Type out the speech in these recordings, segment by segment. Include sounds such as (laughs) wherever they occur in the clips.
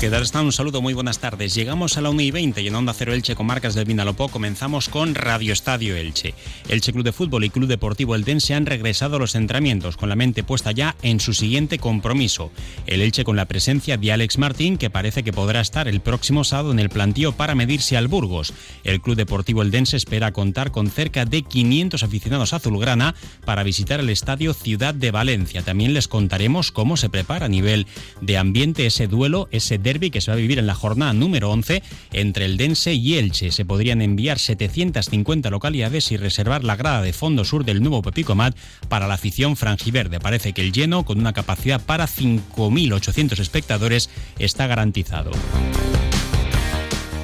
¿Qué tal están? Un saludo, muy buenas tardes. Llegamos a la 1 y 20 y en Onda Cero Elche con marcas del Vinalopó comenzamos con Radio Estadio Elche. Elche Club de Fútbol y Club Deportivo Eldense han regresado a los entrenamientos con la mente puesta ya en su siguiente compromiso. El Elche con la presencia de Alex Martín que parece que podrá estar el próximo sábado en el plantío para medirse al Burgos. El Club Deportivo Eldense espera contar con cerca de 500 aficionados azulgrana para visitar el estadio Ciudad de Valencia. También les contaremos cómo se prepara a nivel de ambiente ese duelo, ese derby que se va a vivir en la jornada número 11 entre el Dense y Elche. Se podrían enviar 750 localidades y reservar la grada de fondo sur del nuevo Pepicomat para la afición franjiverde. Parece que el lleno, con una capacidad para 5.800 espectadores, está garantizado.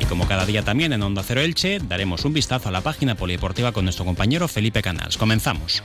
Y como cada día también en Onda Cero Elche, daremos un vistazo a la página polideportiva con nuestro compañero Felipe Canals. Comenzamos.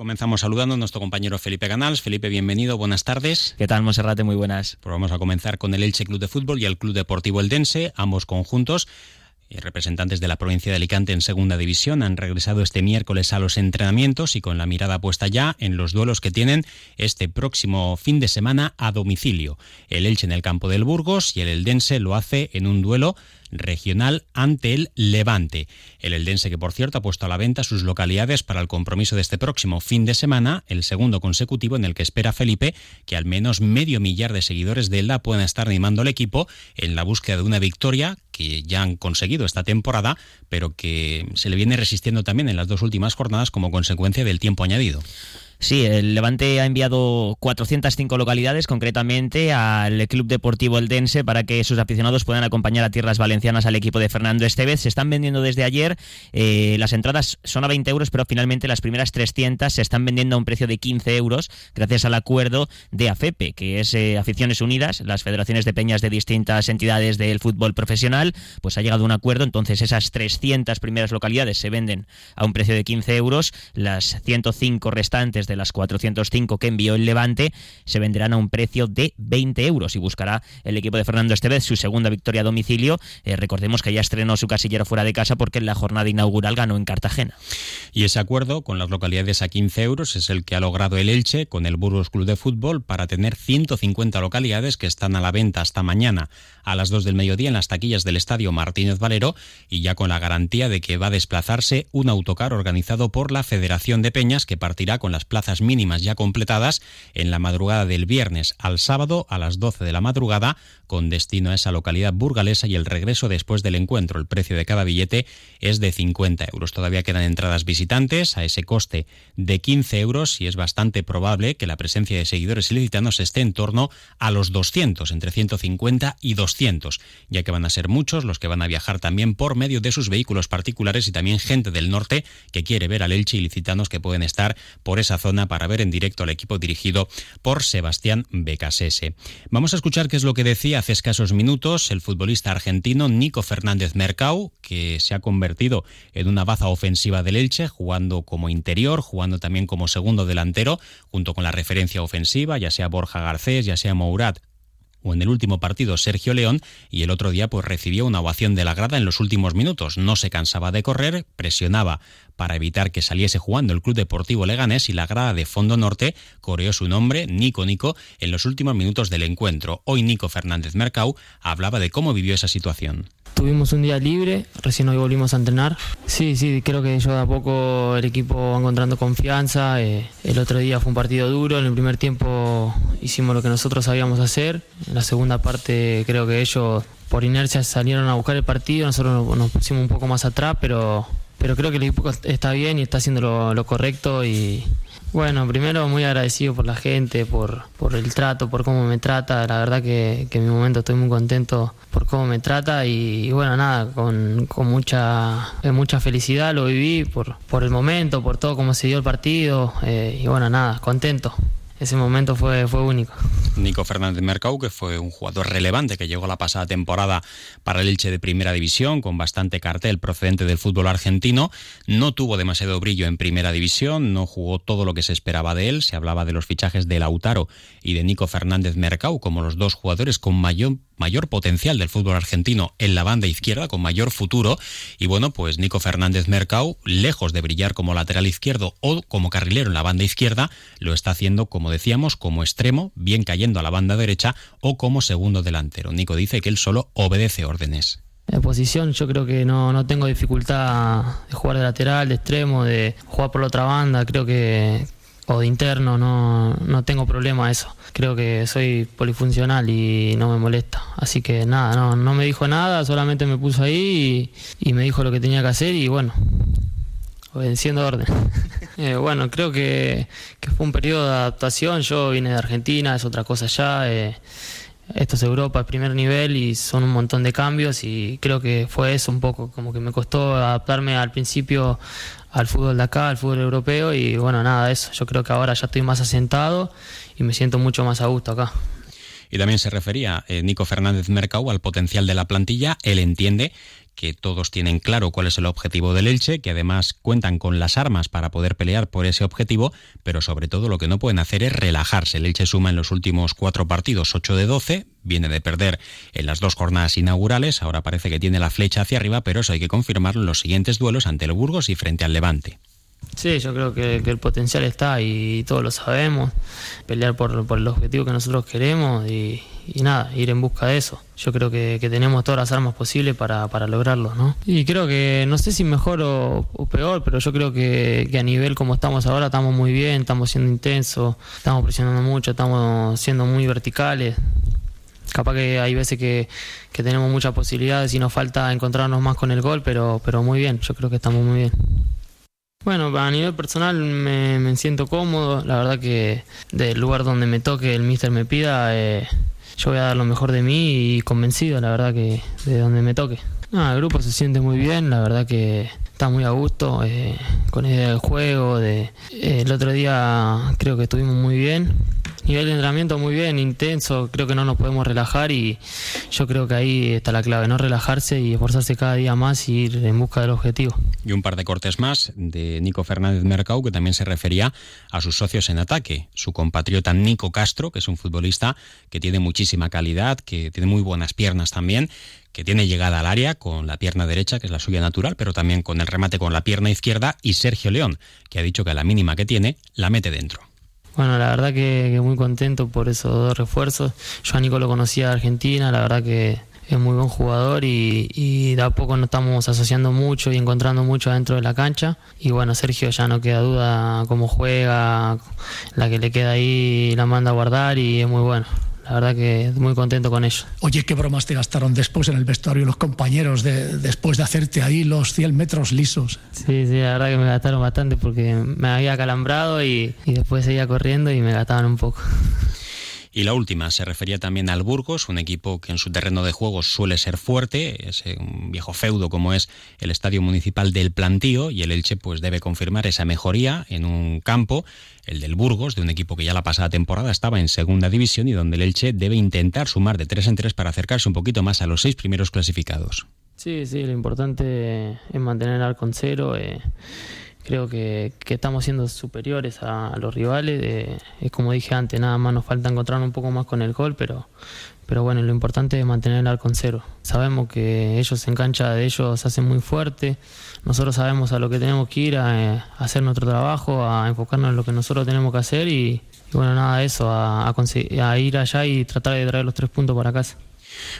Comenzamos saludando a nuestro compañero Felipe Canals. Felipe, bienvenido, buenas tardes. ¿Qué tal, Monserrate? Muy buenas. Pues vamos a comenzar con el Elche Club de Fútbol y el Club Deportivo Eldense, ambos conjuntos. Y representantes de la provincia de Alicante en segunda división han regresado este miércoles a los entrenamientos y con la mirada puesta ya en los duelos que tienen este próximo fin de semana a domicilio. El Elche en el campo del Burgos y el Eldense lo hace en un duelo regional ante el Levante. El Eldense que por cierto ha puesto a la venta sus localidades para el compromiso de este próximo fin de semana, el segundo consecutivo en el que espera Felipe que al menos medio millar de seguidores de Elda puedan estar animando al equipo en la búsqueda de una victoria que ya han conseguido esta temporada, pero que se le viene resistiendo también en las dos últimas jornadas como consecuencia del tiempo añadido. Sí, el Levante ha enviado 405 localidades concretamente al Club Deportivo Eldense para que sus aficionados puedan acompañar a tierras valencianas al equipo de Fernando Estevez. Se están vendiendo desde ayer, eh, las entradas son a 20 euros, pero finalmente las primeras 300 se están vendiendo a un precio de 15 euros gracias al acuerdo de AFEPE, que es eh, Aficiones Unidas, las federaciones de peñas de distintas entidades del fútbol profesional, pues ha llegado un acuerdo, entonces esas 300 primeras localidades se venden a un precio de 15 euros, las 105 restantes de las 405 que envió el Levante se venderán a un precio de 20 euros y buscará el equipo de Fernando Estevez su segunda victoria a domicilio. Eh, recordemos que ya estrenó su casillero fuera de casa porque en la jornada inaugural ganó en Cartagena. Y ese acuerdo con las localidades a 15 euros es el que ha logrado el Elche con el Burgos Club de Fútbol para tener 150 localidades que están a la venta hasta mañana a las 2 del mediodía en las taquillas del Estadio Martínez Valero y ya con la garantía de que va a desplazarse un autocar organizado por la Federación de Peñas que partirá con las plazas mínimas ya completadas en la madrugada del viernes al sábado a las 12 de la madrugada con destino a esa localidad burgalesa y el regreso después del encuentro. El precio de cada billete es de 50 euros. Todavía quedan entradas visitantes a ese coste de 15 euros y es bastante probable que la presencia de seguidores ilicitanos esté en torno a los 200, entre 150 y 200, ya que van a ser muchos los que van a viajar también por medio de sus vehículos particulares y también gente del norte que quiere ver al Elche ilicitanos que pueden estar por esa zona para ver en directo al equipo dirigido por Sebastián Becasese. Vamos a escuchar qué es lo que decía hace escasos minutos el futbolista argentino Nico Fernández Mercau, que se ha convertido en una baza ofensiva del Elche, jugando como interior, jugando también como segundo delantero, junto con la referencia ofensiva, ya sea Borja Garcés, ya sea Mourat o en el último partido Sergio León y el otro día pues recibió una ovación de la grada en los últimos minutos. No se cansaba de correr, presionaba para evitar que saliese jugando el Club Deportivo Leganés y la grada de Fondo Norte coreó su nombre, Nico Nico, en los últimos minutos del encuentro. Hoy Nico Fernández Mercau hablaba de cómo vivió esa situación. Tuvimos un día libre, recién hoy volvimos a entrenar. Sí, sí, creo que yo de a poco el equipo va encontrando confianza. Eh, el otro día fue un partido duro, en el primer tiempo hicimos lo que nosotros sabíamos hacer. En la segunda parte creo que ellos por inercia salieron a buscar el partido, nosotros nos pusimos un poco más atrás, pero, pero creo que el equipo está bien y está haciendo lo, correcto y, Bueno, primero muy agradecido por la gente, por, por el trato, por cómo me trata. La verdad que, que en mi momento estoy muy contento por cómo me trata y, bueno, nada, con, con mucha, eh, mucha felicidad lo viví por, por el momento, por todo cómo se dio el partido eh, y bueno, nada, contento ese momento fue, fue único. Nico Fernández Mercau, que fue un jugador relevante que llegó la pasada temporada para el Elche de Primera División, con bastante cartel procedente del fútbol argentino, no tuvo demasiado brillo en Primera División, no jugó todo lo que se esperaba de él, se hablaba de los fichajes de Lautaro y de Nico Fernández Mercau como los dos jugadores con mayor mayor potencial del fútbol argentino en la banda izquierda, con mayor futuro. Y bueno, pues Nico Fernández Mercau, lejos de brillar como lateral izquierdo o como carrilero en la banda izquierda, lo está haciendo, como decíamos, como extremo, bien cayendo a la banda derecha o como segundo delantero. Nico dice que él solo obedece órdenes. En posición yo creo que no, no tengo dificultad de jugar de lateral, de extremo, de jugar por la otra banda. Creo que, o de interno, no, no tengo problema eso. Creo que soy polifuncional y no me molesta. Así que nada, no, no me dijo nada, solamente me puso ahí y, me dijo lo que tenía que hacer y bueno, obedeciendo orden. (laughs) Eh, bueno, creo que, fue un periodo de adaptación. Yo vine de Argentina, es otra cosa. Eh, esto es Europa, primer nivel y son un montón de cambios y creo que fue eso un poco, como que me costó adaptarme al principio al fútbol de acá, al fútbol europeo y bueno, nada, eso. Yo creo que ahora ya estoy más asentado y me siento mucho más a gusto acá. Y también se refería eh, Nico Fernández Mercau al potencial de la plantilla. Él entiende que todos tienen claro cuál es el objetivo del Elche, que además cuentan con las armas para poder pelear por ese objetivo, pero sobre todo lo que no pueden hacer es relajarse. El Elche suma en los últimos cuatro partidos 8 de 12, viene de perder en las dos jornadas inaugurales, ahora parece que tiene la flecha hacia arriba, pero eso hay que confirmarlo en los siguientes duelos ante el Burgos y frente al Levante. Sí, yo creo que, el potencial está y todos lo sabemos. Pelear por, el objetivo que nosotros queremos y, nada, ir en busca de eso. Yo creo que, tenemos todas las armas posibles para, lograrlo, ¿no? Y creo que, no sé si mejor o, peor, pero yo creo que, a nivel como estamos ahora estamos muy bien, estamos siendo intensos, estamos presionando mucho, estamos siendo muy verticales. Capaz que hay veces que, tenemos muchas posibilidades y nos falta encontrarnos más con el gol, pero, pero muy bien, yo creo que estamos muy bien. Bueno, a nivel personal me, siento cómodo, la verdad que del lugar donde me toque el mister me pida, eh, yo voy a dar lo mejor de mí y convencido, la verdad que de donde me toque. el grupo se siente muy bien, la verdad que está muy a gusto eh, con idea del juego. De, eh, el otro día creo que estuvimos muy bien nivel de entrenamiento muy bien, intenso, creo que no nos podemos relajar y yo creo que ahí está la clave, no relajarse y esforzarse cada día más y ir en busca del objetivo. Y un par de cortes más de Nico Fernández Mercau, que también se refería a sus socios en ataque, su compatriota Nico Castro, que es un futbolista que tiene muchísima calidad, que tiene muy buenas piernas también, que tiene llegada al área con la pierna derecha, que es la suya natural, pero también con el remate con la pierna izquierda, y Sergio León, que ha dicho que a la mínima que tiene, la mete dentro. Bueno, la verdad que, muy contento por esos dos refuerzos. Yo a Nico lo conocía de Argentina, la verdad que es muy buen jugador y, de a poco nos estamos asociando mucho y encontrando mucho dentro de la cancha. Y bueno, Sergio ya no queda duda cómo juega, la que le queda ahí la manda a guardar y es muy bueno la verdad que muy contento con eso. Oye, ¿qué bromas te gastaron después en el vestuario los compañeros de, después de hacerte ahí los 100 metros lisos? Sí, sí, la verdad que me gastaron bastante porque me había calambrado y, y después seguía corriendo y me gastaban un poco. (laughs) Y la última se refería también al Burgos, un equipo que en su terreno de juego suele ser fuerte, es un viejo feudo como es el Estadio Municipal del Plantío, y el Elche pues debe confirmar esa mejoría en un campo, el del Burgos, de un equipo que ya la pasada temporada estaba en segunda división y donde el Elche debe intentar sumar de tres en tres para acercarse un poquito más a los seis primeros clasificados. Sí, sí, lo importante es mantener. Eh creo que, estamos siendo superiores a, los rivales. Eh, es como dije antes, nada más nos falta encontrar un poco más con el gol, pero, pero bueno, lo importante es mantener el arco en cero. Sabemos que ellos en cancha de ellos hacen muy fuerte. Nosotros sabemos a lo que tenemos que ir, a, eh, hacer nuestro trabajo, a enfocarnos en lo que nosotros tenemos que hacer y, bueno, nada de eso, a, a ir allá y tratar de traer los tres puntos para casa.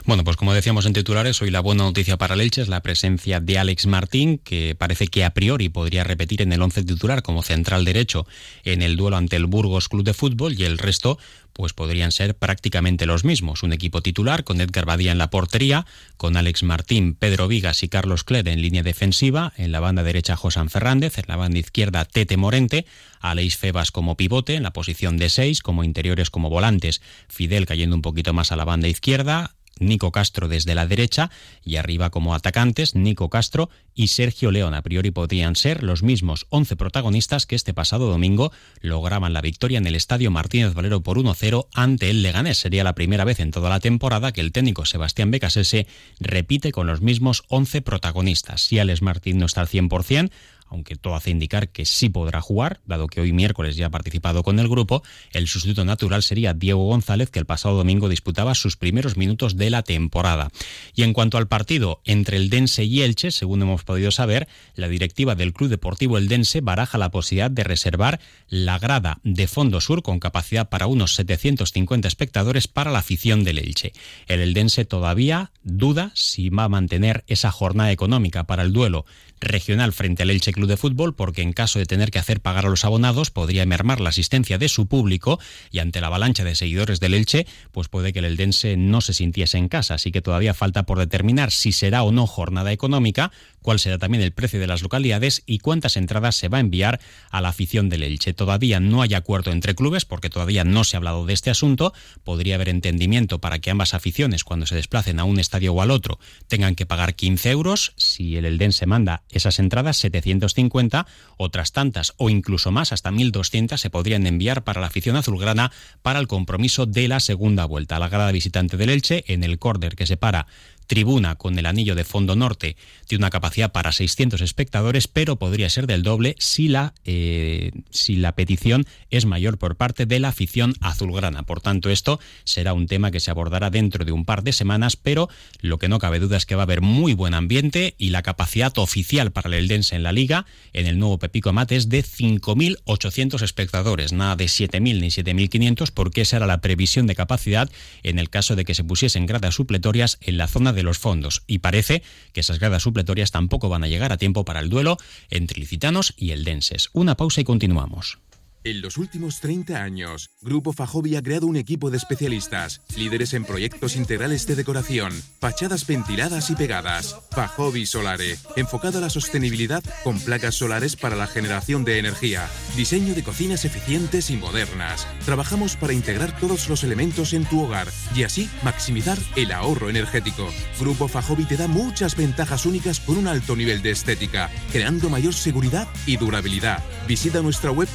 Bueno, pues como decíamos en titulares, hoy la buena noticia para el Elche es la presencia de Alex Martín, que parece que a priori podría repetir en el once titular como central derecho en el duelo ante el Burgos Club de Fútbol y el resto pues podrían ser prácticamente los mismos. Un equipo titular con Edgar Badía en la portería, con Alex Martín, Pedro Vigas y Carlos Cled en línea defensiva, en la banda derecha José Fernández, en la banda izquierda Tete Morente, Aleix Febas como pivote, en la posición de seis, como interiores como volantes, Fidel cayendo un poquito más a la banda izquierda, Nico Castro desde la derecha y arriba como atacantes Nico Castro y Sergio León. A priori podrían ser los mismos 11 protagonistas que este pasado domingo lograban la victoria en el Estadio Martínez Valero por 1-0 ante el Leganés. Sería la primera vez en toda la temporada que el técnico Sebastián Becasese repite con los mismos 11 protagonistas. Si Alex Martín no está al 100%, aunque todo hace indicar que sí podrá jugar, dado que hoy miércoles ya ha participado con el grupo, el sustituto natural sería Diego González, que el pasado domingo disputaba sus primeros minutos de la temporada. Y en cuanto al partido entre el Dense y Elche, según hemos podido saber, la directiva del Club Deportivo Eldense baraja la posibilidad de reservar la grada de Fondo Sur con capacidad para unos 750 espectadores para la afición del Elche. El Eldense todavía duda si va a mantener esa jornada económica para el duelo regional frente al Elche Club de Fútbol porque en caso de tener que hacer pagar a los abonados podría mermar la asistencia de su público y ante la avalancha de seguidores del Elche pues puede que el Eldense no se sintiese en casa, así que todavía falta por determinar si será o no jornada económica, cuál será también el precio de las localidades y cuántas entradas se va a enviar a la afición del Elche. Todavía no hay acuerdo entre clubes porque todavía no se ha hablado de este asunto, podría haber entendimiento para que ambas aficiones cuando se desplacen a un estadio o al otro tengan que pagar 15 euros, si el Eldense manda esas entradas 750, otras tantas o incluso más, hasta 1200 se podrían enviar para la afición azulgrana para el compromiso de la segunda vuelta. La grada visitante del Elche en el córner que separa tribuna con el anillo de fondo norte tiene una capacidad para 600 espectadores, pero podría ser del doble si la, eh, si la petición es mayor por parte de la afición azulgrana. Por tanto, esto será un tema que se abordará dentro de un par de semanas, pero lo que no cabe duda es que va a haber muy buen ambiente y la capacidad oficial para el Eldense en la liga en el nuevo Pepico Amate es de 5.800 espectadores, nada de 7.000 ni 7.500, porque esa era la previsión de capacidad en el caso de que se pusiesen gradas supletorias en la zona de de los fondos y parece que esas gradas supletorias tampoco van a llegar a tiempo para el duelo entre licitanos y eldenses. Una pausa y continuamos. En los últimos 30 años, Grupo Fajobi ha creado un equipo de especialistas, líderes en proyectos integrales de decoración, fachadas ventiladas y pegadas. Fajobi Solare, enfocado a la sostenibilidad con placas solares para la generación de energía, diseño de cocinas eficientes y modernas. Trabajamos para integrar todos los elementos en tu hogar y así maximizar el ahorro energético. Grupo Fajobi te da muchas ventajas únicas con un alto nivel de estética, creando mayor seguridad y durabilidad. Visita nuestra web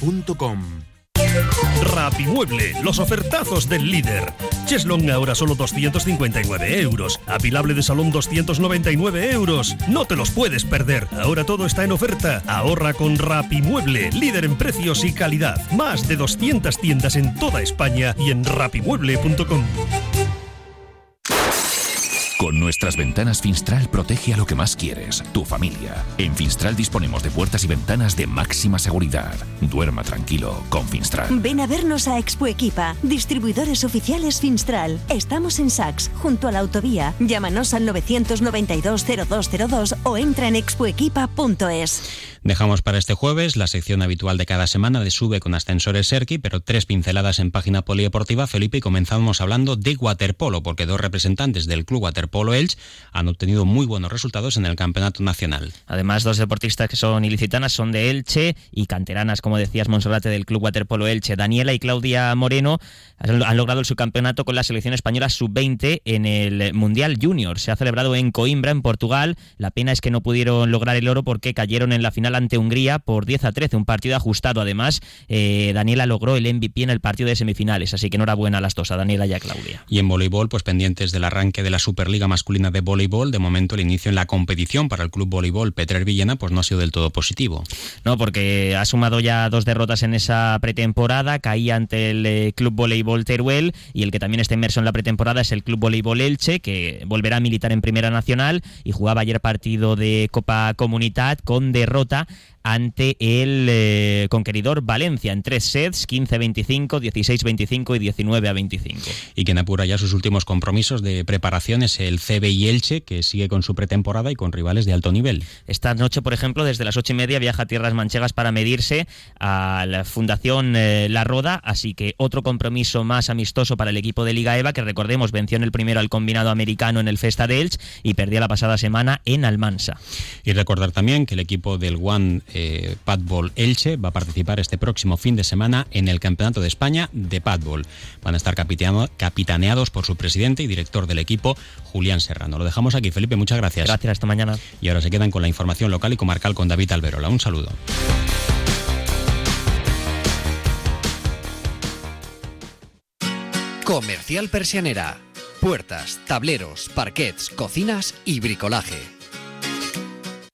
fajobi Rapimueble, los ofertazos del líder. Cheslong ahora solo 259 euros. Apilable de salón 299 euros. No te los puedes perder. Ahora todo está en oferta. Ahorra con Rapimueble, líder en precios y calidad. Más de 200 tiendas en toda España y en rapimueble.com. Nuestras ventanas Finstral protege a lo que más quieres, tu familia. En Finstral disponemos de puertas y ventanas de máxima seguridad. Duerma tranquilo con Finstral. Ven a vernos a Expo Equipa, distribuidores oficiales Finstral. Estamos en Sax, junto a la autovía. Llámanos al 992 0202 o entra en expoequipa.es. Dejamos para este jueves la sección habitual de cada semana de Sube con Ascensores Serki, pero tres pinceladas en página polideportiva, Felipe, y comenzamos hablando de waterpolo, porque dos representantes del Club Waterpolo Elche han obtenido muy buenos resultados en el Campeonato Nacional. Además, dos deportistas que son ilicitanas son de Elche y canteranas, como decías, Monserrate del Club Waterpolo Elche. Daniela y Claudia Moreno han logrado el subcampeonato con la selección española sub-20 en el Mundial Junior. Se ha celebrado en Coimbra, en Portugal. La pena es que no pudieron lograr el oro porque cayeron en la final ante Hungría por 10 a 13, un partido ajustado. Además, eh, Daniela logró el MVP en el partido de semifinales, así que enhorabuena a las dos, a Daniela y a Claudia. Y en voleibol, pues pendientes del arranque de la Superliga Masculina de Voleibol, de momento el inicio en la competición para el Club Voleibol Petrer Villena pues no ha sido del todo positivo. No, porque ha sumado ya dos derrotas en esa pretemporada, caía ante el eh, Club Voleibol Teruel y el que también está inmerso en la pretemporada es el Club Voleibol Elche, que volverá a militar en Primera Nacional y jugaba ayer partido de Copa Comunidad con derrota ¿verdad? Ante el eh, conqueridor Valencia en tres sets, 15-25, 16-25 y 19-25. Y quien apura ya sus últimos compromisos de preparación es el CBI Elche, que sigue con su pretemporada y con rivales de alto nivel. Esta noche, por ejemplo, desde las ocho y media viaja a Tierras Manchegas para medirse a la Fundación eh, La Roda, así que otro compromiso más amistoso para el equipo de Liga EVA, que recordemos venció en el primero al combinado americano en el Festa de Elche y perdió la pasada semana en Almansa. Y recordar también que el equipo del One eh, Padball Elche va a participar este próximo fin de semana en el Campeonato de España de Padball. Van a estar capitaneados por su presidente y director del equipo, Julián Serrano. Lo dejamos aquí, Felipe, muchas gracias. Gracias, hasta mañana. Y ahora se quedan con la información local y comarcal con David Alberola. Un saludo. Comercial Persianera. Puertas, tableros, parquets, cocinas y bricolaje